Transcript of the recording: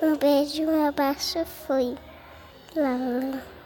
Um beijo, um abraço, fui. Lá, lá.